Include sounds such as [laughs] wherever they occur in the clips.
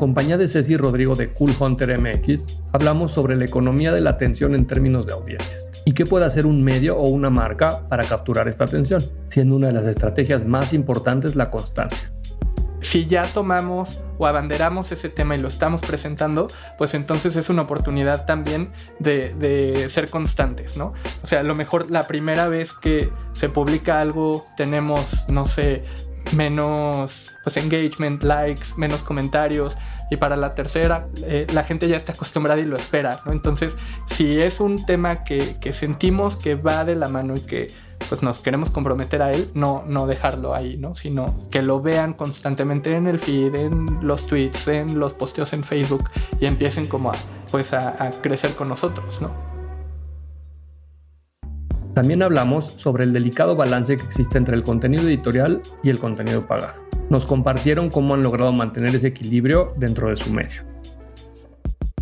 Compañía de Ceci Rodrigo de Cool Hunter MX, hablamos sobre la economía de la atención en términos de audiencias y qué puede hacer un medio o una marca para capturar esta atención, siendo una de las estrategias más importantes la constancia. Si ya tomamos o abanderamos ese tema y lo estamos presentando, pues entonces es una oportunidad también de, ser constantes, ¿no? O sea, a lo mejor la primera vez que se publica algo tenemos, no sé, menos pues engagement, likes, menos comentarios y para la tercera eh, la gente ya está acostumbrada y lo espera, ¿no? Entonces, si es un tema que, que, sentimos que va de la mano y que pues nos queremos comprometer a él, no, no dejarlo ahí, ¿no? Sino que lo vean constantemente en el feed, en los tweets, en los posteos en Facebook y empiecen como a, pues a, a crecer con nosotros, ¿no? También hablamos sobre el delicado balance que existe entre el contenido editorial y el contenido pagado. Nos compartieron cómo han logrado mantener ese equilibrio dentro de su medio.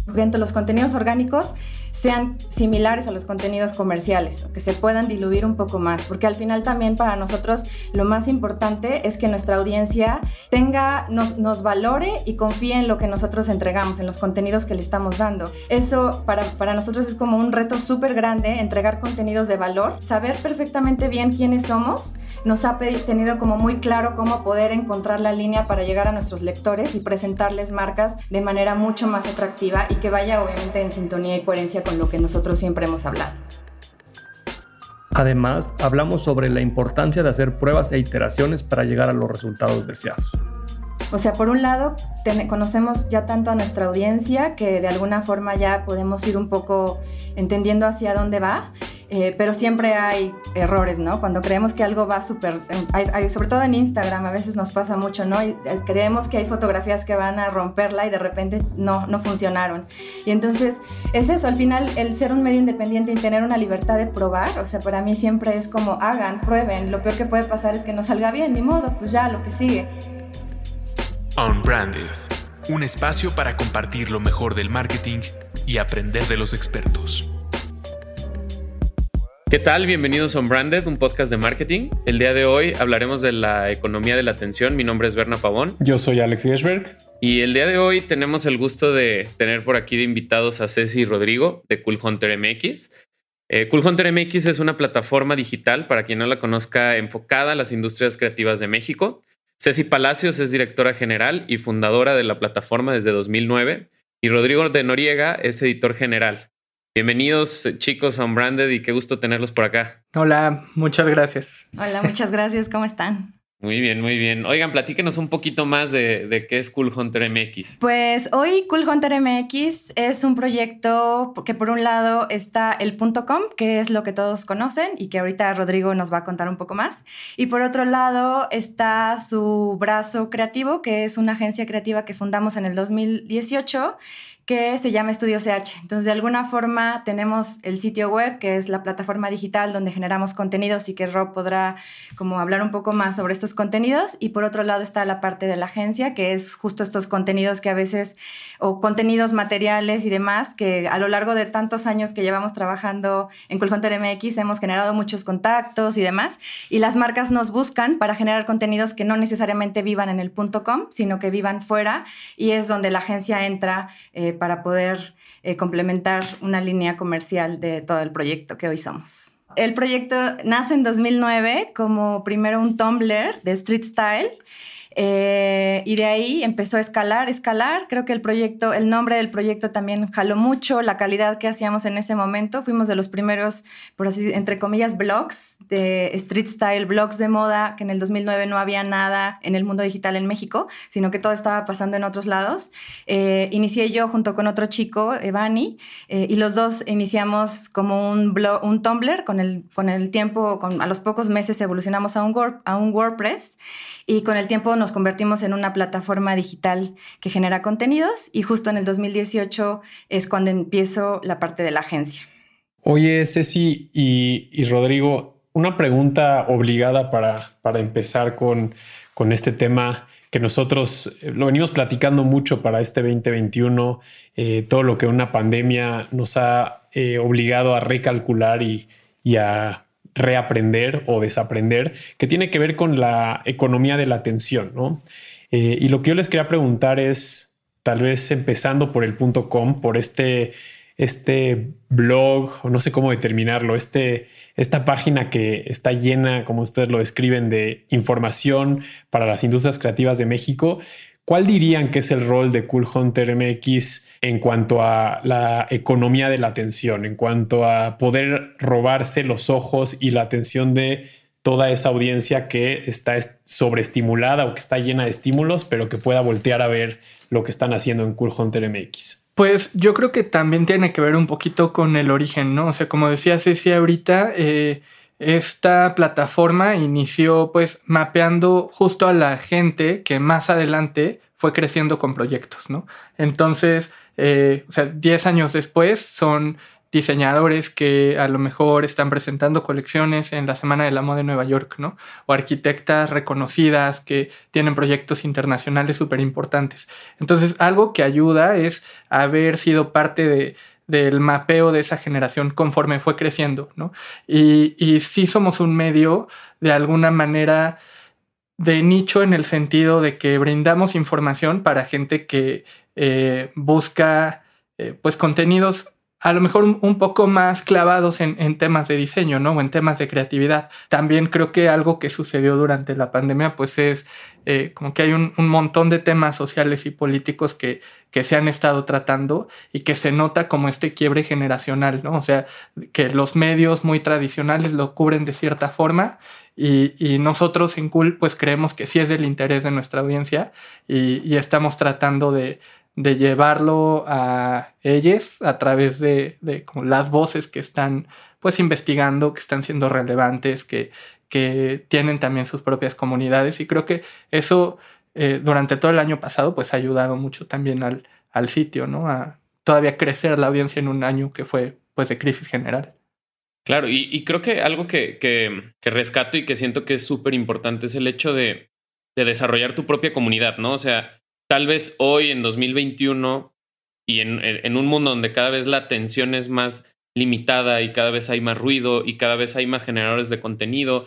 Dentro de los contenidos orgánicos sean similares a los contenidos comerciales, que se puedan diluir un poco más, porque al final también para nosotros lo más importante es que nuestra audiencia tenga, nos, nos valore y confíe en lo que nosotros entregamos, en los contenidos que le estamos dando. Eso para, para nosotros es como un reto súper grande, entregar contenidos de valor, saber perfectamente bien quiénes somos, nos ha tenido como muy claro cómo poder encontrar la línea para llegar a nuestros lectores y presentarles marcas de manera mucho más atractiva y que vaya obviamente en sintonía y coherencia con lo que nosotros siempre hemos hablado. Además, hablamos sobre la importancia de hacer pruebas e iteraciones para llegar a los resultados deseados. O sea, por un lado, conocemos ya tanto a nuestra audiencia que de alguna forma ya podemos ir un poco entendiendo hacia dónde va eh, pero siempre hay errores, ¿no? Cuando creemos que algo va súper, sobre todo en Instagram, a veces nos pasa mucho, ¿no? Y, eh, creemos que hay fotografías que van a romperla y de repente no, no funcionaron. Y entonces es eso, al final el ser un medio independiente y tener una libertad de probar, o sea, para mí siempre es como hagan, prueben, lo peor que puede pasar es que no salga bien, ni modo, pues ya, lo que sigue. Unbranded, un espacio para compartir lo mejor del marketing y aprender de los expertos. ¿Qué tal? Bienvenidos a Unbranded, un podcast de marketing. El día de hoy hablaremos de la economía de la atención. Mi nombre es Berna Pavón. Yo soy Alex Gershberg. Y el día de hoy tenemos el gusto de tener por aquí de invitados a Ceci y Rodrigo de Cool Hunter MX. Eh, cool Hunter MX es una plataforma digital, para quien no la conozca, enfocada a las industrias creativas de México. Ceci Palacios es directora general y fundadora de la plataforma desde 2009 y Rodrigo de Noriega es editor general. Bienvenidos chicos a Unbranded y qué gusto tenerlos por acá. Hola, muchas gracias. Hola, muchas gracias. ¿Cómo están? [laughs] Muy bien, muy bien. Oigan, platíquenos un poquito más de, de, qué es Cool Hunter MX. Pues hoy Cool Hunter MX es un proyecto que por un lado está el .com, que es lo que todos conocen y que ahorita Rodrigo nos va a contar un poco más. Y por otro lado está su brazo creativo, que es una agencia creativa que fundamos en el 2018 que se llama Estudio CH. Entonces, de alguna forma tenemos el sitio web, que es la plataforma digital donde generamos contenidos y que Rob podrá como hablar un poco más sobre estos contenidos. Y por otro lado está la parte de la agencia, que es justo estos contenidos que a veces, o contenidos materiales y demás, que a lo largo de tantos años que llevamos trabajando en Cool Hunter MX hemos generado muchos contactos y demás. Y las marcas nos buscan para generar contenidos que no necesariamente vivan en el punto .com, sino que vivan fuera. Y es donde la agencia entra. Eh, para poder eh, complementar una línea comercial de todo el proyecto que hoy somos. El proyecto nace en 2009 como primero un Tumblr de street style Eh, y de ahí empezó a escalar, escalar. Creo que el proyecto, el nombre del proyecto también jaló mucho, la calidad que hacíamos en ese momento. Fuimos de los primeros, por así, entre comillas, blogs de street style, blogs de moda, que en el 2009 no había nada en el mundo digital en México, sino que todo estaba pasando en otros lados. Eh, inicié yo junto con otro chico, Evani, eh, y los dos iniciamos como un, blog, un Tumblr. Con el, con el tiempo, con, a los pocos meses evolucionamos a un, a un WordPress y con el tiempo nos convertimos en una plataforma digital que genera contenidos y justo en el 2018 es cuando empiezo la parte de la agencia. Oye, Ceci y, Rodrigo, una pregunta obligada para, para empezar con, con este tema que nosotros eh, lo venimos platicando mucho para este 2021, eh, todo lo que una pandemia nos ha eh, obligado a recalcular y, y a reaprender o desaprender, que tiene que ver con la economía de la atención, ¿no? Eh, y lo que yo les quería preguntar es, tal vez empezando por el punto com, por este, este blog, o no sé cómo determinarlo, este, esta página que está llena, como ustedes lo describen, de información para las industrias creativas de México. ¿Cuál dirían que es el rol de Cool Hunter MX en cuanto a la economía de la atención, en cuanto a poder robarse los ojos y la atención de toda esa audiencia que está sobreestimulada o que está llena de estímulos, pero que pueda voltear a ver lo que están haciendo en Cool Hunter MX? Pues yo creo que también tiene que ver un poquito con el origen, ¿no? O sea, como decía Ceci ahorita, eh, esta plataforma inició pues mapeando justo a la gente que más adelante fue creciendo con proyectos, ¿no? Entonces, eh, o sea, 10 años después son diseñadores que a lo mejor están presentando colecciones en la Semana de la Moda de Nueva York, ¿no? O arquitectas reconocidas que tienen proyectos internacionales súper importantes. Entonces, algo que ayuda es haber sido parte de, del mapeo de esa generación conforme fue creciendo, ¿no? Y, y sí somos un medio de alguna manera de nicho en el sentido de que brindamos información para gente que eh, busca eh, pues contenidos a lo mejor un, poco más clavados en, temas de diseño, ¿no? O en temas de creatividad. También creo que algo que sucedió durante la pandemia, pues es eh, como que hay un, montón de temas sociales y políticos que, que se han estado tratando y que se nota como este quiebre generacional, ¿no? O sea, que los medios muy tradicionales lo cubren de cierta forma y, nosotros en Cool pues creemos que sí es del interés de nuestra audiencia y estamos tratando de de llevarlo a ellos a través de, las voces que están pues investigando, que están siendo relevantes, que, que tienen también sus propias comunidades y creo que eso eh, durante todo el año pasado pues ha ayudado mucho también al, al sitio, ¿no? A todavía crecer la audiencia en un año que fue pues de crisis general. Claro, y, creo que algo que, que, rescato y que siento que es súper importante es el hecho de, de desarrollar tu propia comunidad, ¿no? O sea, tal vez hoy en 2021 y en, un mundo donde cada vez la atención es más limitada y cada vez hay más ruido y cada vez hay más generadores de contenido,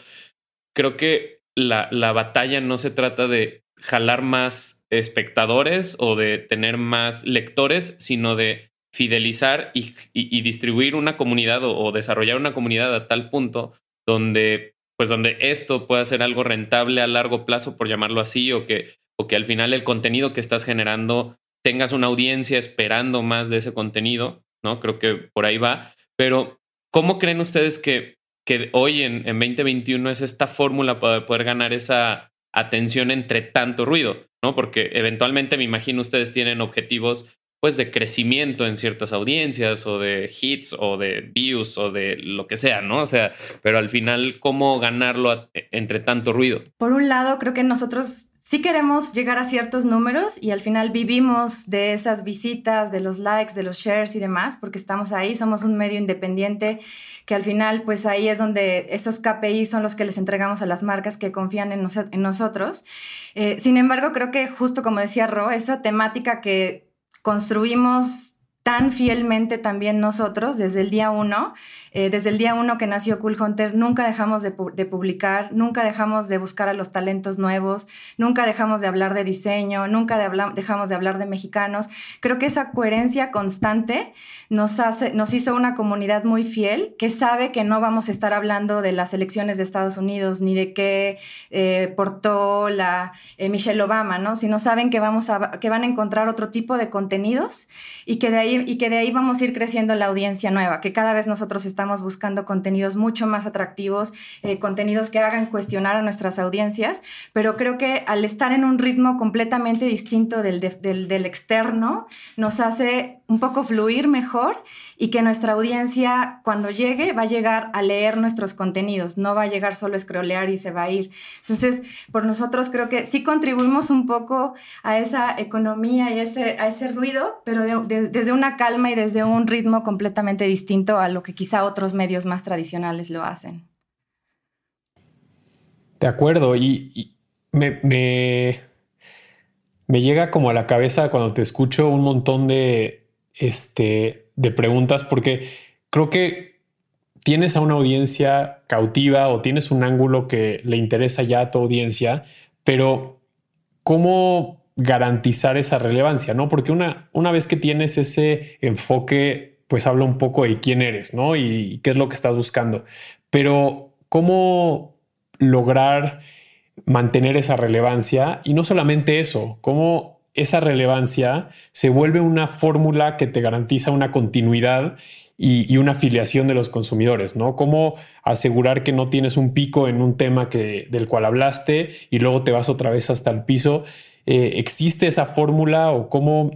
creo que la, la batalla no se trata de jalar más espectadores o de tener más lectores, sino de fidelizar y, distribuir una comunidad o, o, desarrollar una comunidad a tal punto donde, pues donde esto pueda ser algo rentable a largo plazo, por llamarlo así, o que que al final el contenido que estás generando tengas una audiencia esperando más de ese contenido, ¿no? Creo que por ahí va. Pero, ¿cómo creen ustedes que, que hoy en, en 2021 es esta fórmula para poder ganar esa atención entre tanto ruido, ¿no? Porque eventualmente me imagino ustedes tienen objetivos pues de crecimiento en ciertas audiencias o de hits o de views o de lo que sea, ¿no? O sea, pero al final, ¿cómo ganarlo entre tanto ruido? Por un lado, creo que nosotros sí queremos llegar a ciertos números y al final vivimos de esas visitas, de los likes, de los shares y demás, porque estamos ahí, somos un medio independiente que al final pues ahí es donde esos KPI son los que les entregamos a las marcas que confían en, nosotros. Eh, sin embargo, creo que justo como decía Ro, esa temática que construimos tan fielmente también nosotros desde el día uno. Eh, desde el día uno que nació Cool Hunter, nunca dejamos de, publicar, nunca dejamos de buscar a los talentos nuevos, nunca dejamos de hablar de diseño, nunca dejamos de hablar de mexicanos. Creo que esa coherencia constante nos, hace, nos hizo una comunidad muy fiel que sabe que no vamos a estar hablando de las elecciones de Estados Unidos ni de qué eh, portó la eh, Michelle Obama, ¿no? sino saben que, vamos a, que van a encontrar otro tipo de contenidos y que, de ahí, y que de ahí vamos a ir creciendo la audiencia nueva, que cada vez nosotros estamos buscando contenidos mucho más atractivos, eh, contenidos que hagan cuestionar a nuestras audiencias, pero creo que al estar en un ritmo completamente distinto del, del, externo, nos hace un poco fluir mejor y que nuestra audiencia cuando llegue va a llegar a leer nuestros contenidos, no va a llegar solo a scrollear y se va a ir. Entonces, por nosotros creo que sí contribuimos un poco a esa economía y ese, a ese ruido, pero desde una calma y desde un ritmo completamente distinto a lo que quizá otros medios más tradicionales lo hacen. De acuerdo, y, me, me, me, llega como a la cabeza cuando te escucho un montón de, este, de preguntas, porque creo que tienes a una audiencia cautiva o tienes un ángulo que le interesa ya a tu audiencia, pero ¿cómo garantizar esa relevancia? ¿no? Porque una, una vez que tienes ese enfoque pues habla un poco de quién eres, ¿no? Y qué es lo que estás buscando. Pero, ¿cómo lograr mantener esa relevancia? Y no solamente eso, ¿cómo esa relevancia se vuelve una fórmula que te garantiza una continuidad y, una afiliación de los consumidores, ¿no? Cómo asegurar que no tienes un pico en un tema que, del cual hablaste y luego te vas otra vez hasta el piso. Eh, ¿Existe esa fórmula o cómo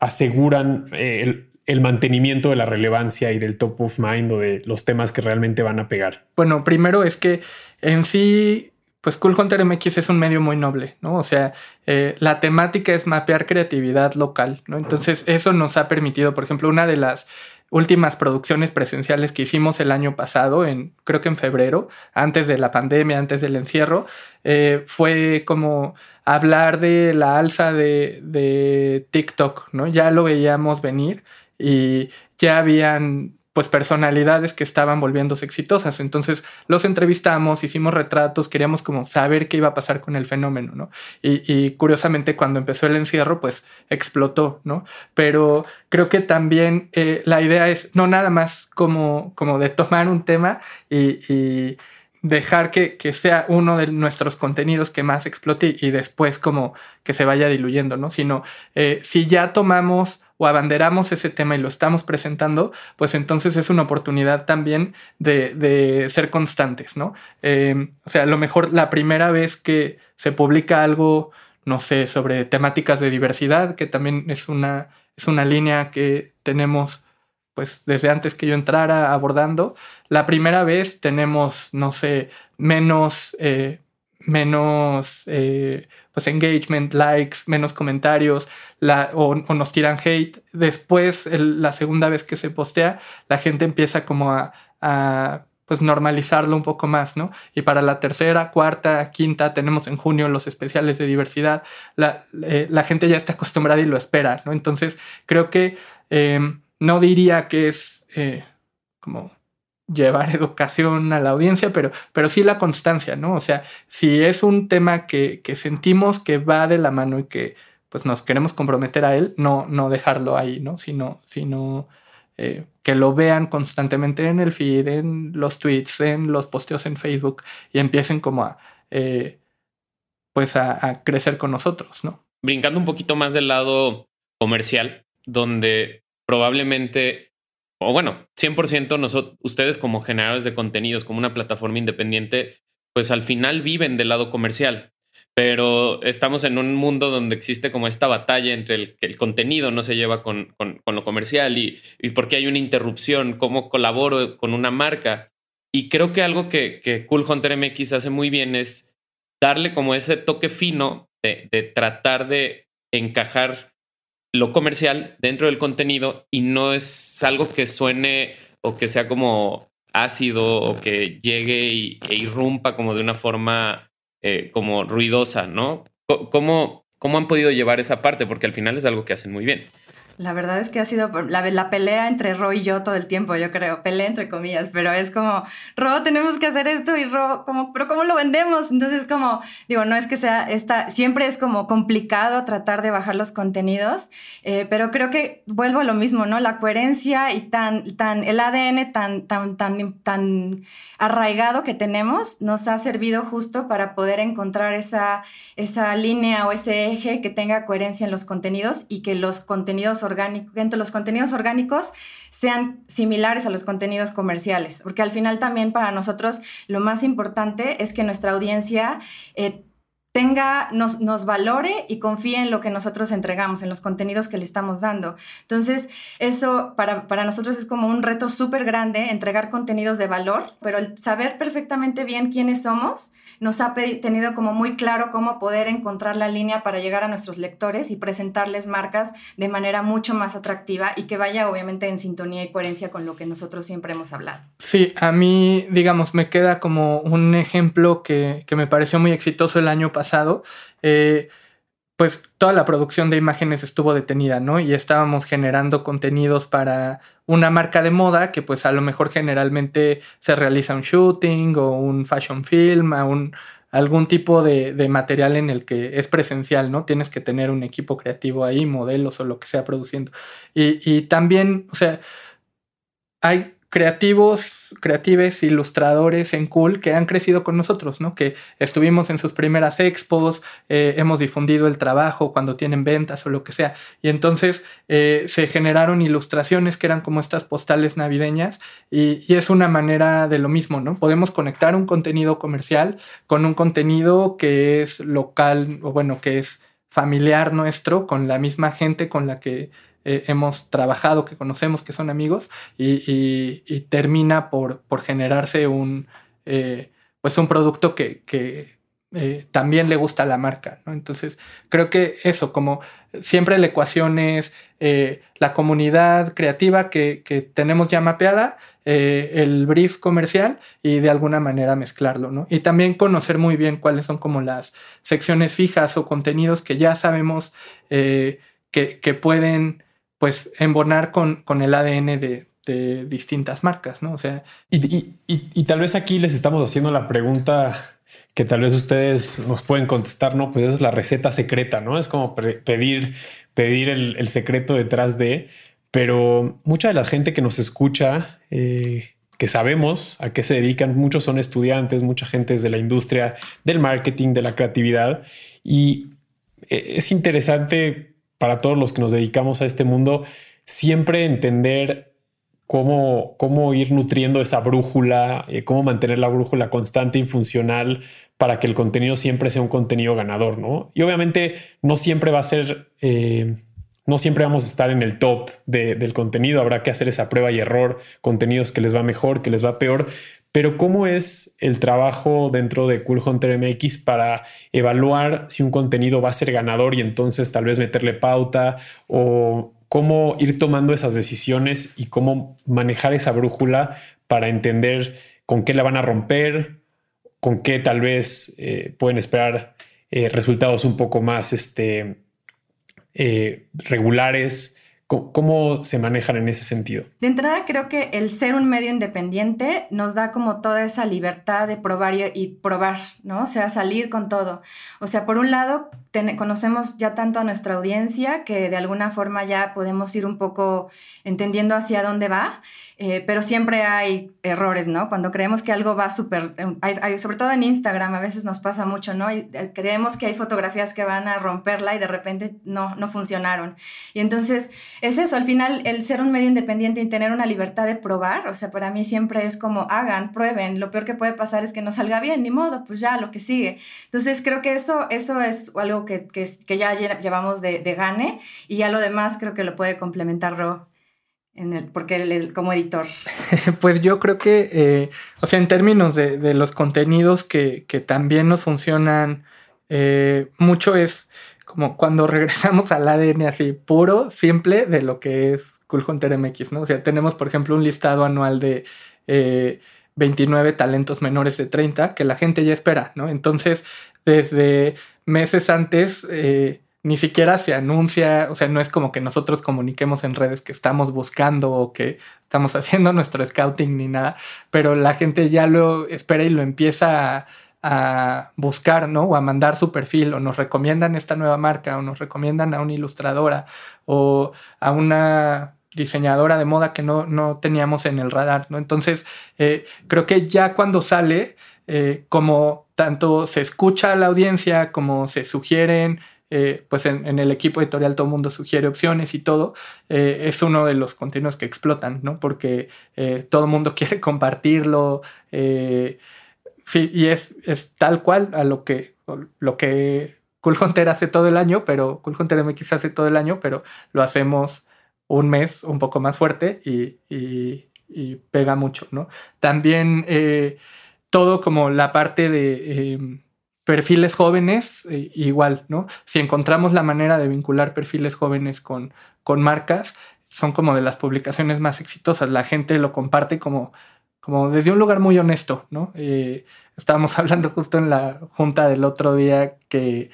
aseguran eh, el, el mantenimiento de la relevancia y del top of mind o de los temas que realmente van a pegar? Bueno, primero es que en sí, pues Cool Hunter MX es un medio muy noble, ¿no? O sea, eh, la temática es mapear creatividad local, ¿no? Entonces, eso nos ha permitido, por ejemplo, una de las últimas producciones presenciales que hicimos el año pasado, en, creo que en febrero, antes de la pandemia, antes del encierro, eh, fue como hablar de la alza de, de TikTok, ¿no? Ya lo veíamos venir y ya habían pues personalidades que estaban volviéndose exitosas. Entonces los entrevistamos, hicimos retratos, queríamos como saber qué iba a pasar con el fenómeno, ¿no? Y, curiosamente cuando empezó el encierro, pues explotó, ¿no? Pero creo que también eh, la idea es no nada más como, como de tomar un tema y, dejar que, sea uno de nuestros contenidos que más explote y después como que se vaya diluyendo, ¿no? Sino eh, si ya tomamos abanderamos ese tema y lo estamos presentando, pues entonces es una oportunidad también de, ser constantes, ¿no? Em, o sea, a lo mejor la primera vez que se publica algo, no sé, sobre temáticas de diversidad, que también es una, es una línea que tenemos pues desde antes que yo entrara abordando, la primera vez tenemos, no sé, menos, eh, menos eh, pues engagement, likes, menos comentarios, la, o, nos tiran hate. Después, la segunda vez que se postea, la gente empieza como a, pues normalizarlo un poco más, ¿no? Y para la tercera, cuarta, quinta, tenemos en junio los especiales de diversidad, la, eh, gente ya está acostumbrada y lo espera, ¿no? Entonces, creo que em, no diría que es eh, como llevar [laughs] educación a la audiencia, pero, pero sí la constancia, ¿no? O sea, si es un tema que, sentimos que va de la mano y que pues nos queremos comprometer a él, no, no dejarlo ahí, ¿no? Sino, sino eh, que lo vean constantemente en el feed, en los tweets, en los posteos en Facebook y empiecen como a, eh, pues a, a crecer con nosotros, ¿no? Brincando un poquito más del lado comercial, donde probablemente o bueno, 100% nosotros, ustedes como generadores de contenidos, como una plataforma independiente, pues al final viven del lado comercial. Pero estamos en un mundo donde existe como esta batalla entre el que el contenido no se lleva con, lo comercial y, y por qué hay una interrupción, cómo colaboro con una marca. Y creo que algo que, que Cool Hunter MX hace muy bien es darle como ese toque fino de, de tratar de encajar lo comercial dentro del contenido y no es algo que suene o que sea como ácido o que llegue y, e irrumpa como de una forma eh, como ruidosa, ¿no? ¿Cómo, ¿Cómo han podido llevar esa parte? Porque al final es algo que hacen muy bien. La verdad es que ha sido la, la, pelea entre Ro y yo todo el tiempo, yo creo, pelea entre comillas, pero es como, Ro, tenemos que hacer esto y Ro, como, pero ¿cómo lo vendemos? Entonces como, digo, no es que sea esta, siempre es como complicado tratar de bajar los contenidos, eh, pero creo que vuelvo a lo mismo, ¿no? La coherencia y tan, tan, el ADN tan, tan, tan, tan arraigado que tenemos nos ha servido justo para poder encontrar esa, esa línea o ese eje que tenga coherencia en los contenidos y que los contenidos orgánicos, entre los contenidos orgánicos sean similares a los contenidos comerciales, porque al final también para nosotros lo más importante es que nuestra audiencia eh, tenga, nos, nos, valore y confíe en lo que nosotros entregamos, en los contenidos que le estamos dando. Entonces, eso para, para nosotros es como un reto súper grande, entregar contenidos de valor, pero el saber perfectamente bien quiénes somos nos ha tenido como muy claro cómo poder encontrar la línea para llegar a nuestros lectores y presentarles marcas de manera mucho más atractiva y que vaya obviamente en sintonía y coherencia con lo que nosotros siempre hemos hablado. Sí, a mí, digamos, me queda como un ejemplo que, me pareció muy exitoso el año pasado. Eh, pues toda la producción de imágenes estuvo detenida, ¿no? Y estábamos generando contenidos para una marca de moda que pues a lo mejor generalmente se realiza un shooting o un fashion film, un, algún tipo de, material en el que es presencial, ¿no? Tienes que tener un equipo creativo ahí, modelos o lo que sea produciendo. Y, y también, o sea, hay creativos, creatives, ilustradores en Cool que han crecido con nosotros, ¿no? Que estuvimos en sus primeras expos, eh, hemos difundido el trabajo cuando tienen ventas o lo que sea. Y entonces eh, se generaron ilustraciones que eran como estas postales navideñas y, y, es una manera de lo mismo, ¿no? Podemos conectar un contenido comercial con un contenido que es local o bueno, que es familiar nuestro, con la misma gente con la que eh, hemos trabajado, que conocemos, que son amigos, y, termina por, por, generarse un, eh, pues un producto que, eh, también le gusta a la marca. Entonces, creo que eso, como siempre la ecuación es la comunidad creativa que, que tenemos ya mapeada, el brief comercial y de alguna manera mezclarlo. ¿no? Y también conocer muy bien cuáles son como las secciones fijas o contenidos que ya sabemos que, que pueden pues embonar con, con el ADN de, distintas marcas, ¿no? O sea. Y, tal vez aquí les estamos haciendo la pregunta que tal vez ustedes nos pueden contestar, ¿no? Pues esa es la receta secreta, ¿no? Es como pedir, pedir el, secreto detrás de, pero mucha de la gente que nos escucha, eh, que sabemos a qué se dedican, muchos son estudiantes, mucha gente es de la industria del marketing, de la creatividad, y eh, es interesante para todos los que nos dedicamos a este mundo, siempre entender cómo, cómo ir nutriendo esa brújula, eh, cómo mantener la brújula constante y funcional para que el contenido siempre sea un contenido ganador, ¿no? Y obviamente no siempre va a ser, eh, no siempre vamos a estar en el top del contenido, habrá que hacer esa prueba y error, contenidos que les va mejor, que les va peor, pero ¿cómo es el trabajo dentro de Cool Hunter MX para evaluar si un contenido va a ser ganador y entonces tal vez meterle pauta o cómo ir tomando esas decisiones y cómo manejar esa brújula para entender con qué la van a romper, con qué tal vez eh, pueden esperar eh, resultados un poco más este, eh, regulares ¿Cómo se manejan en ese sentido? De entrada, creo que el ser un medio independiente nos da como toda esa libertad de probar y, probar, ¿no? O sea, salir con todo. O sea, por un lado, conocemos ya tanto a nuestra audiencia que de alguna forma ya podemos ir un poco entendiendo hacia dónde va. Eh, pero siempre hay errores, ¿no? Cuando creemos que algo va súper, eh, sobre todo en Instagram a veces nos pasa mucho, ¿no? Y, eh, creemos que hay fotografías que van a romperla y de repente no, no funcionaron. Y entonces es eso, al final el ser un medio independiente y tener una libertad de probar, o sea, para mí siempre es como hagan, prueben, lo peor que puede pasar es que no salga bien, ni modo, pues ya, lo que sigue. Entonces creo que eso, eso es algo que, ya llevamos de, gane y ya lo demás creo que lo puede complementar Ro en el, porque como editor? [laughs] Pues yo creo que, eh, o sea, en términos de, los contenidos que, también nos funcionan eh, mucho es como cuando [laughs] regresamos al ADN así puro, simple de lo que es Cool Hunter MX, ¿no? O sea, tenemos, por ejemplo, un listado anual de 29 eh, talentos menores de 30 que la gente ya espera, ¿no? Entonces, desde meses antes ni siquiera se anuncia, o sea, no es como que nosotros comuniquemos en redes que estamos buscando o que estamos [laughs] haciendo nuestro scouting ni nada, pero la gente ya lo espera y lo empieza a, a buscar, ¿no? O a mandar su perfil, o nos recomiendan esta nueva marca, o nos recomiendan a una ilustradora, o a una diseñadora de moda que no, no teníamos en el radar, ¿no? Entonces, eh, creo que ya cuando sale, eh, como tanto se escucha a la audiencia, como se sugieren, eh, pues en, el equipo editorial todo el mundo sugiere opciones y todo, es uno de los contenidos que explotan, ¿no? Porque todo el mundo [laughs] quiere compartirlo. sí, y es, es, tal cual a lo que, lo que Cool Hunter hace todo el año, pero Cool Hunter MX hace todo el año, pero lo hacemos un mes un poco más fuerte y, pega mucho, ¿no? También eh, todo como la parte de em, perfiles jóvenes, eh, igual, ¿no? Si encontramos la manera de vincular perfiles jóvenes con, con marcas, son como de las publicaciones más exitosas. La gente lo comparte como, como desde un lugar muy honesto, ¿no? Eh, estábamos [laughs] hablando justo en la junta del otro día que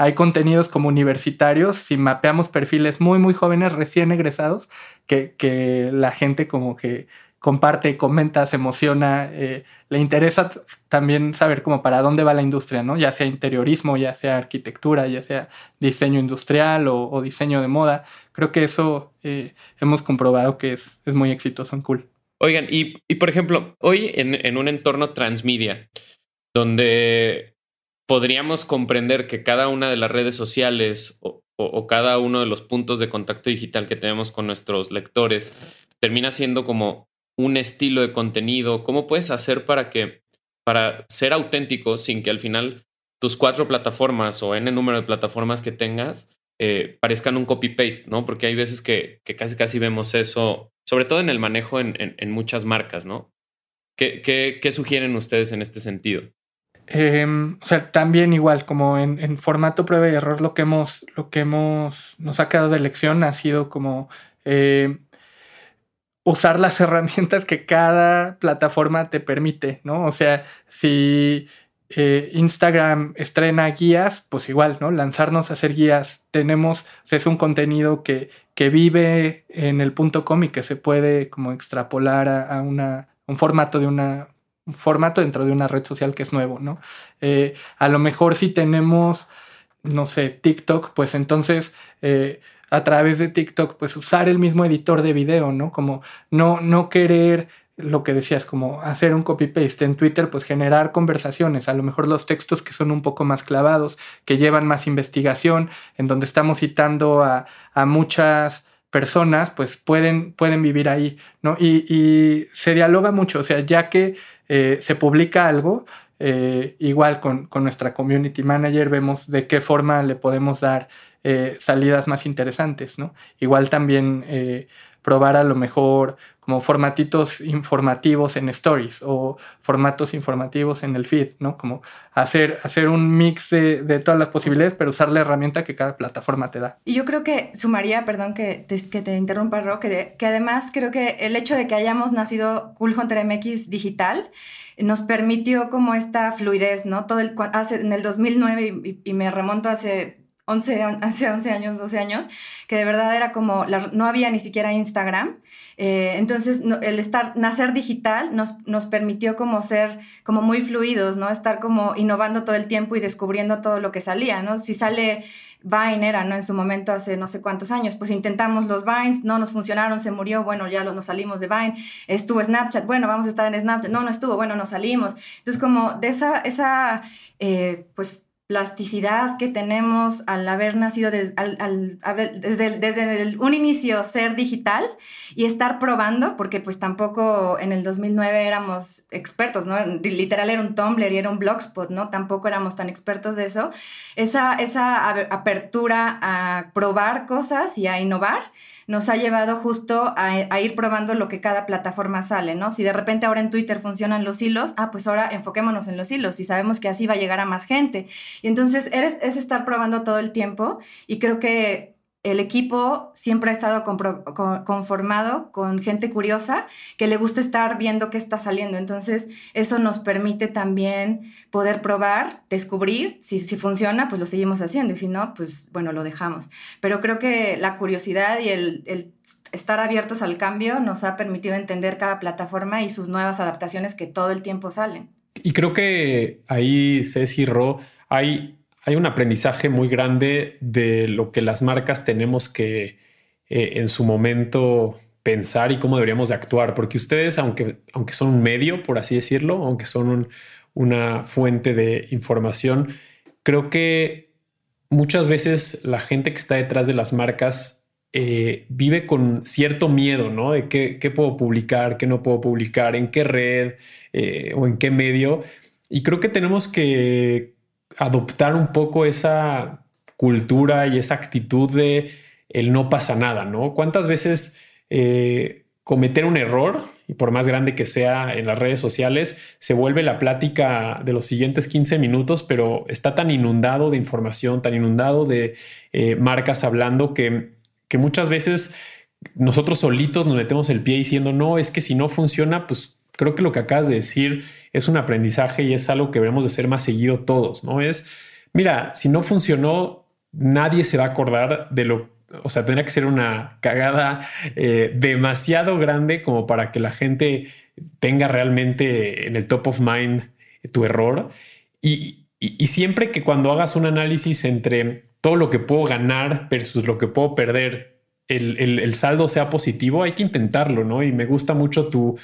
hay contenidos como universitarios, si mapeamos perfiles muy, muy jóvenes, recién egresados, que, la gente como que comparte, comenta, se emociona, eh, le interesa también saber como para dónde va la industria, ¿no? Ya sea interiorismo, ya sea arquitectura, ya sea diseño industrial o, diseño de moda. Creo que eso eh, hemos comprobado que es, es, muy exitoso en Cool. Oigan, y, por ejemplo, hoy en, en un entorno transmedia, donde podríamos comprender que cada una de las redes sociales o, cada uno de los puntos de contacto digital que tenemos con nuestros lectores termina siendo como un estilo de contenido. ¿Cómo puedes hacer para que, para ser auténtico sin que al final tus cuatro plataformas o n número de plataformas que tengas eh, parezcan un copy-paste, ¿no? Porque hay veces que, casi casi vemos eso, sobre todo en el manejo en, muchas marcas, ¿no? qué sugieren ustedes en este sentido? Em, o sea, también igual, como en, formato prueba y error, lo que hemos, lo que hemos, nos ha quedado de lección ha sido como eh, usar las [laughs] herramientas que cada plataforma te permite, ¿no? O sea, si eh, Instagram estrena guías, pues igual, ¿no? Lanzarnos a hacer guías. Tenemos, o sea, es un contenido que, que vive en el punto com y que se puede como extrapolar a, una, un formato de una formato dentro de una red social que es nuevo, ¿no? Eh, a lo mejor si tenemos, no sé, TikTok, pues entonces eh, a través de TikTok, pues usar el mismo editor de video, ¿no? Como no, no querer lo que decías, como hacer un copy-paste en Twitter, pues generar conversaciones, a lo mejor los textos que son un poco más clavados, que llevan más investigación, en donde estamos citando a, a muchas personas, pues pueden, pueden vivir ahí, ¿no? Y, y, se dialoga mucho, o sea, ya que eh, se publica algo, eh, igual con, nuestra community manager vemos de qué forma le podemos dar eh, salidas más interesantes, ¿no? Igual también probar a lo mejor como formatitos informativos en stories o formatos informativos en el feed, ¿no? Como hacer, hacer un mix de, todas las posibilidades, pero usar la herramienta que cada plataforma te da. Y yo creo que sumaría, perdón que te, que te interrumpa, Ro, que, que además creo que el hecho de que hayamos nacido Cool Hunter MX digital nos permitió como esta fluidez, ¿no? Todo el, hace, en el 2009 y, y me remonto hace 11, hace 11 años, 12 años, que de verdad era como, no había ni siquiera Instagram. Eh, entonces, el estar, nacer digital nos, nos permitió como ser como muy fluidos, ¿no? Estar como innovando todo el tiempo y descubriendo todo lo que salía, ¿no? Si sale Vine era, ¿no? En su momento hace no sé cuántos años, pues intentamos los Vines, no nos funcionaron, se murió, bueno, ya nos salimos de Vine, estuvo Snapchat, bueno, vamos a estar en Snapchat, no, no estuvo, bueno, nos salimos. Entonces, como de esa, esa eh, pues plasticidad que tenemos al haber nacido desde, desde, un inicio ser digital y estar probando, porque pues tampoco en el 2009 éramos expertos, ¿no? Literal era un Tumblr y era un Blogspot, ¿no? Tampoco éramos tan expertos de eso. Esa, esa apertura a probar cosas y a innovar nos ha llevado justo a, ir probando lo que cada plataforma sale, ¿no? Si de repente ahora en Twitter funcionan los hilos, ah, pues ahora enfoquémonos en los hilos y sabemos que así va a llegar a más gente. Y entonces es estar probando todo el tiempo y creo que el equipo siempre ha estado conformado con gente curiosa que le gusta estar viendo qué está saliendo. Entonces, eso nos permite también poder probar, descubrir. Si, si funciona, pues lo seguimos haciendo. Y si no, pues bueno, lo dejamos. Pero creo que la curiosidad y el, estar abiertos al cambio nos ha permitido entender cada plataforma y sus nuevas adaptaciones que todo el tiempo salen. Y creo que ahí, Ceci Ro, hay hay un aprendizaje muy grande de lo que las marcas tenemos que eh, en su momento pensar y cómo deberíamos de actuar, porque ustedes, aunque, aunque son un medio, por así decirlo, aunque son una fuente de información, creo que muchas veces la gente que está detrás de las marcas eh, vive con cierto miedo, ¿no? De qué, puedo publicar, qué no puedo publicar, en qué red eh, o en qué medio. Y creo que tenemos que adoptar un poco esa cultura y esa actitud de el no pasa nada, ¿no? ¿Cuántas veces eh, cometer un error, y por más grande que sea en las redes sociales, se vuelve la plática de los siguientes 15 minutos, pero está tan inundado de información, tan inundado de eh, marcas hablando que, que muchas veces nosotros solitos nos metemos el pie diciendo, no, es que si no funciona, pues creo que lo que acabas de decir es un aprendizaje y es algo que debemos de ser más seguido todos, ¿no? Es, mira, si no funcionó, nadie se va a acordar de lo, o sea, tendría que ser una cagada eh, demasiado grande como para que la gente tenga realmente en el top of mind tu error. Y, y siempre que cuando hagas un análisis entre todo lo que puedo ganar versus lo que puedo perder, el, el, el saldo sea positivo, hay que intentarlo, ¿no? Y me gusta mucho tu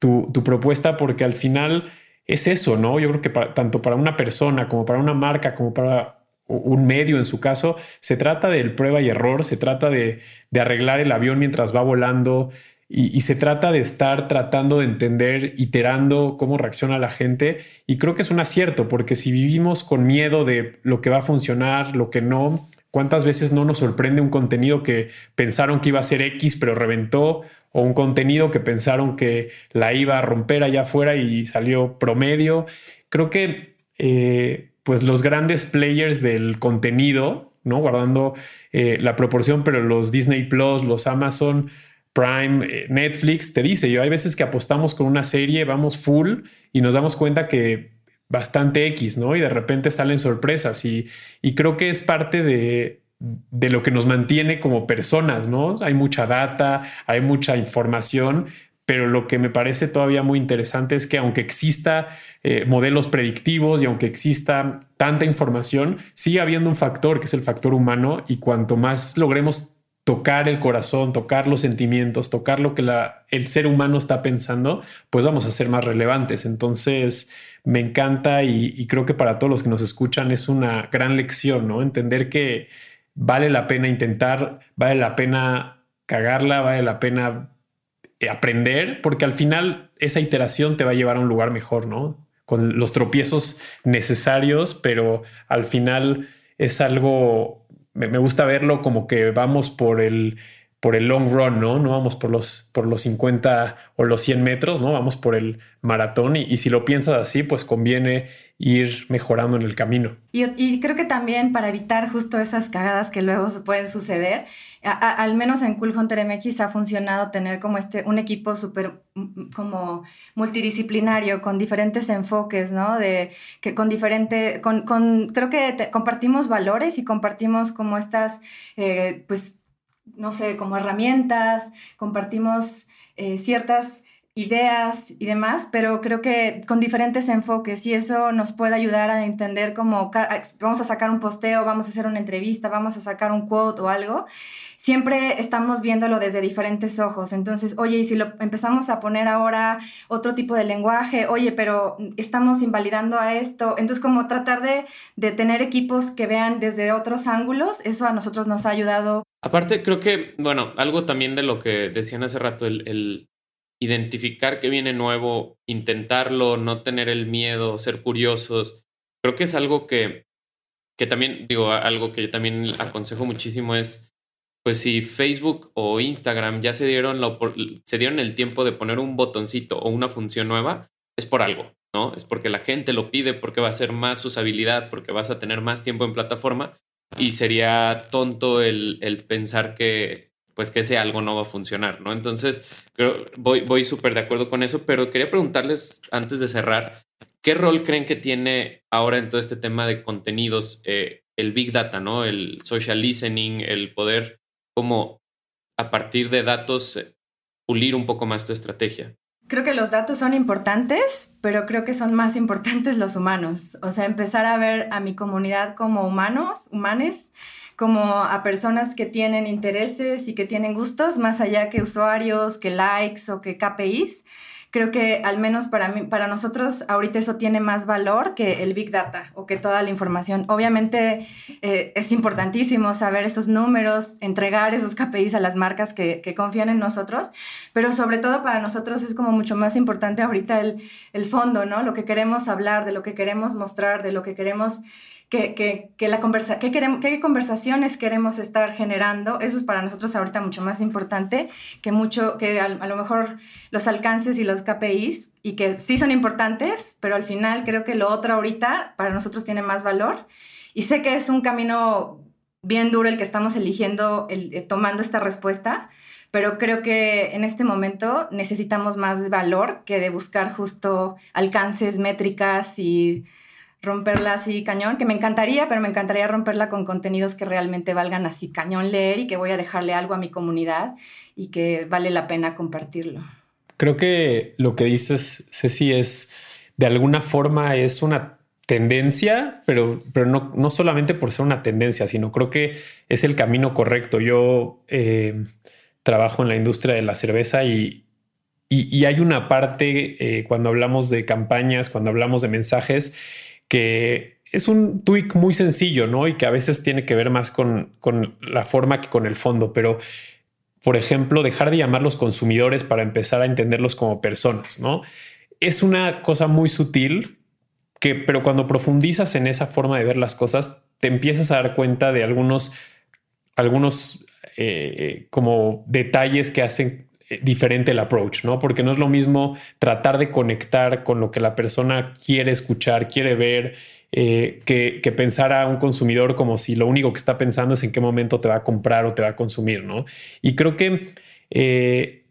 tu, propuesta porque al final es eso, ¿no? Yo creo que tanto para una persona como para una marca, como para un medio en su caso, se trata del prueba y error, se trata de, arreglar el avión mientras va volando y, se trata de estar tratando de entender, iterando cómo reacciona la gente. Y creo que es un acierto, porque si vivimos con miedo de lo que va a funcionar, lo que no, ¿cuántas veces no nos sorprende un contenido que pensaron que iba a ser X, pero reventó? o un contenido que pensaron que la iba a romper allá afuera y salió promedio. Creo que eh, pues los grandes players del contenido, ¿no? Guardando eh, la proporción, pero los Disney Plus, los Amazon Prime, eh, Netflix, te dice, yo hay veces que apostamos con una serie, vamos full y nos damos cuenta que bastante X, ¿no? Y de repente salen sorpresas y, y creo que es parte de, de lo que nos mantiene como personas, ¿no? Hay mucha data, hay mucha información, pero lo que me parece todavía muy interesante es que aunque exista eh, modelos predictivos y aunque exista tanta información, sigue habiendo un factor que es el factor humano y cuanto más logremos tocar el corazón, tocar los sentimientos, tocar lo que la, el ser humano está pensando, pues vamos a ser más relevantes. Entonces, me encanta y, creo que para todos los que nos escuchan es una gran lección, ¿no? Entender que vale la pena intentar, vale la pena cagarla, vale la pena eh, aprender, porque al final esa iteración te va a llevar a un lugar mejor, ¿no? Con los tropiezos necesarios, pero al final es algo, me, gusta verlo como que vamos por el, por el long run, ¿no? No vamos por los, por los 50 o los 100 metros, ¿no? Vamos por el maratón y, si lo piensas así, pues conviene ir mejorando en el camino. Y, creo que también para evitar justo esas cagadas que luego pueden suceder, al menos en Cool Hunter MX ha funcionado tener como este, un equipo súper como multidisciplinario, con diferentes enfoques, ¿no? De, que con diferente, con, con creo que compartimos valores y compartimos como estas, eh, pues, no sé, como herramientas, compartimos eh, ciertas ideas y demás, pero creo que con diferentes enfoques y eso nos puede ayudar a entender cómo vamos a sacar un posteo, vamos a hacer una entrevista, vamos a sacar un quote o algo. Siempre estamos viéndolo desde diferentes ojos. Entonces, oye, y si lo empezamos a poner ahora otro tipo de lenguaje, oye, pero estamos invalidando a esto. Entonces, como tratar de, tener equipos que vean desde otros ángulos, eso a nosotros nos ha ayudado Aparte, creo que, bueno, algo también de lo que decían hace rato, el, identificar que viene nuevo, intentarlo, no tener el miedo, ser curiosos, creo que es algo que, que también, digo, algo que yo también aconsejo muchísimo es, pues si Facebook o Instagram ya se dieron, la, se dieron el tiempo de poner un botoncito o una función nueva, es por algo, ¿no? Es porque la gente lo pide, porque va a ser más usabilidad, porque vas a tener más tiempo en plataforma y sería tonto el, el pensar que pues que ese algo no va a funcionar, ¿no? Entonces, voy, voy súper de acuerdo con eso, pero quería preguntarles antes de cerrar, ¿qué rol creen que tiene ahora en todo este tema de contenidos eh, el Big Data, ¿no? El social listening, el poder como a partir de datos eh, pulir un poco más tu estrategia? Creo que los datos son importantes, pero creo que son más [laughs] importantes los humanos. O sea, empezar a ver a mi comunidad como humanos, humanes, como a personas que tienen intereses y que tienen gustos, más allá que usuarios, que likes o que KPIs. Creo que al menos para, mí, para nosotros ahorita eso tiene más valor que el Big Data o que toda la información. Obviamente eh, es importantísimo saber esos números, entregar esos KPIs a las marcas que, que, confían en nosotros, pero sobre todo para nosotros es como mucho más importante ahorita el, el fondo, ¿no? Lo que queremos hablar, de lo que queremos mostrar, de lo que queremos que, que, la conversa qué, conversaciones queremos estar generando. Eso es para nosotros ahorita mucho más importante que mucho, que a, a, lo mejor los alcances y los KPIs, y que sí son importantes, pero al final creo que lo otro ahorita para nosotros tiene más valor. Y sé que es un camino bien duro el que estamos eligiendo, el, eh, tomando esta respuesta, pero creo que en este momento necesitamos más valor que de buscar justo alcances, métricas y romperla así cañón, que me encantaría, pero me encantaría romperla con contenidos que realmente valgan así cañón leer y que voy a dejarle algo a mi comunidad y que vale la pena compartirlo. Creo que lo que dices, Ceci, es de alguna forma es una tendencia, pero, pero no, no solamente por ser una tendencia, sino creo que es el camino correcto. Yo eh, trabajo en la industria de la cerveza y, y, y hay una parte eh, cuando hablamos de campañas, cuando hablamos de mensajes, que es un tweak muy sencillo, ¿no? Y que a veces tiene que ver más con, con, la forma que con el fondo, pero por ejemplo, dejar de llamarlos consumidores para empezar a entenderlos como personas, ¿no? Es una cosa muy sutil que, pero cuando profundizas en esa forma de ver las cosas, te empiezas a dar cuenta de algunos, algunos eh, como detalles que hacen eh, diferente el approach, ¿no? Porque no es lo mismo tratar de conectar con lo que la persona quiere escuchar, quiere ver, eh, que, que, pensar a un consumidor como si lo único que está pensando es en qué momento te va a comprar o te va a consumir, ¿no? Y creo que eh,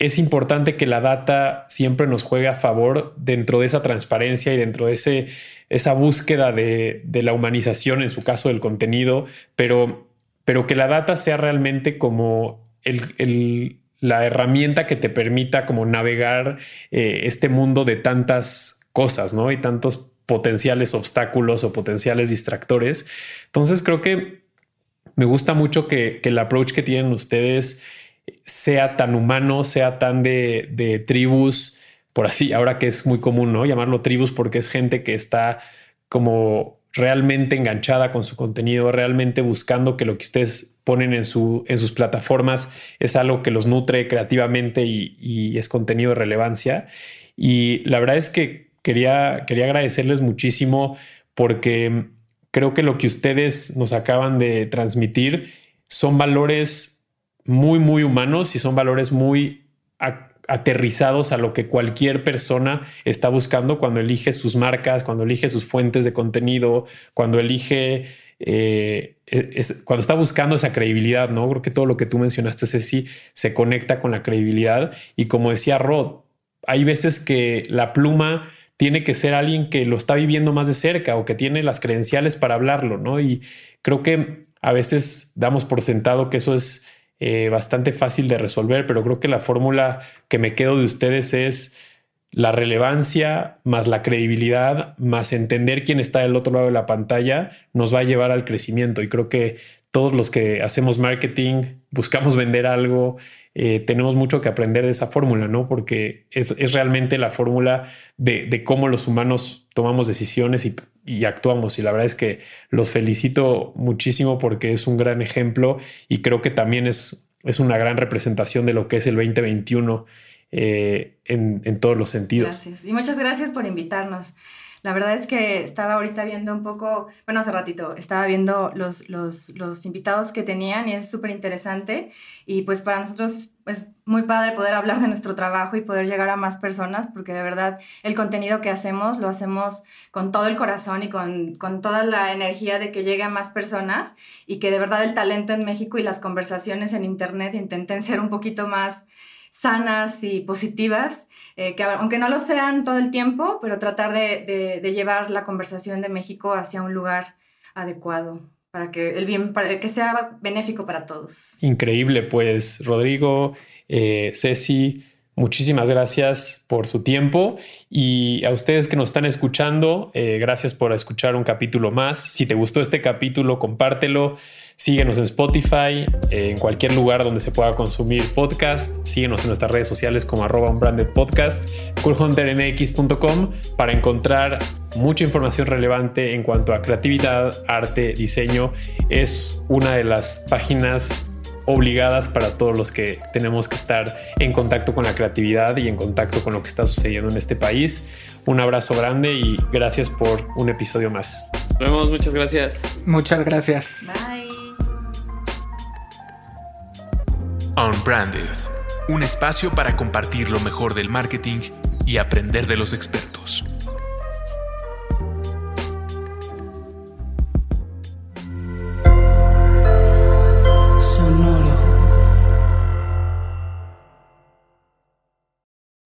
es importante que la data siempre nos juegue a favor dentro de esa transparencia y dentro de ese, esa búsqueda de, de la humanización, en su caso del contenido, pero, pero que la data sea realmente como el la herramienta que te permita como navegar eh, este mundo de tantas cosas, ¿no? Y tantos potenciales obstáculos o potenciales distractores. Entonces creo que me gusta mucho que, el approach que tienen ustedes sea tan humano, sea tan de, de tribus, por así, ahora que es muy común, ¿no? Llamarlo tribus porque es gente que está como realmente enganchada con su contenido, realmente buscando que lo que ustedes ponen en, su, en sus plataformas es algo que los nutre creativamente y, es contenido de relevancia. Y la verdad es que quería, quería agradecerles muchísimo porque creo que lo que ustedes nos acaban de transmitir son valores muy, muy humanos y son valores muy aterrizados a lo que cualquier persona está buscando cuando elige sus marcas, cuando elige sus fuentes de contenido, cuando elige, eh, es, cuando está buscando esa credibilidad, ¿no? Creo que todo lo que tú mencionaste, Ceci, se conecta con la credibilidad. Y como decía Rod, hay veces que la pluma tiene que ser alguien que lo está viviendo más de cerca o que tiene las credenciales para hablarlo, ¿no? Y creo que a veces damos por sentado que eso es eh, bastante fácil de resolver, pero creo que la fórmula que me quedo de ustedes es la relevancia más la credibilidad más entender quién está del otro lado de la pantalla nos va a llevar al crecimiento. Y creo que todos los que hacemos marketing buscamos vender algo eh, tenemos mucho que aprender de esa fórmula, ¿no? Porque es, realmente la fórmula de, cómo los humanos tomamos decisiones y, y, actuamos. Y la verdad es que los felicito muchísimo porque es un gran ejemplo y creo que también es, es una gran representación de lo que es el 2021 eh, en, en todos los sentidos. Gracias. Y muchas gracias por invitarnos. La verdad es que estaba ahorita viendo un poco, bueno, hace ratito, estaba viendo los, los, los invitados que tenían y es súper interesante. Y pues para nosotros es muy padre poder hablar de nuestro trabajo y poder llegar a más personas, porque de verdad el contenido que hacemos lo hacemos con todo el corazón y con, con toda la energía de que llegue a más personas y que de verdad el talento en México y las conversaciones en Internet intenten ser un poquito más sanas y positivas eh, que aunque no lo sean todo el tiempo, pero tratar de, llevar la conversación de México hacia un lugar adecuado para que el bien, para que sea benéfico para todos. Increíble, pues Rodrigo, eh, Ceci, Muchísimas gracias por su tiempo y a ustedes que nos están escuchando, eh, gracias por escuchar un capítulo más. Si te gustó este capítulo, compártelo. Síguenos en Spotify, en cualquier lugar donde se pueda consumir podcast. Síguenos en nuestras redes sociales como arroba unbranded podcast, coolhuntermx.com para encontrar mucha información relevante en cuanto a creatividad, arte, diseño. Es una de las páginas obligadas para todos los que tenemos que estar en contacto con la creatividad y en contacto con lo que está sucediendo en este país. Un abrazo grande y gracias por un episodio más. Nos vemos, muchas gracias. Muchas gracias. Bye. Unbranded, un espacio para compartir lo mejor del marketing y aprender de los expertos.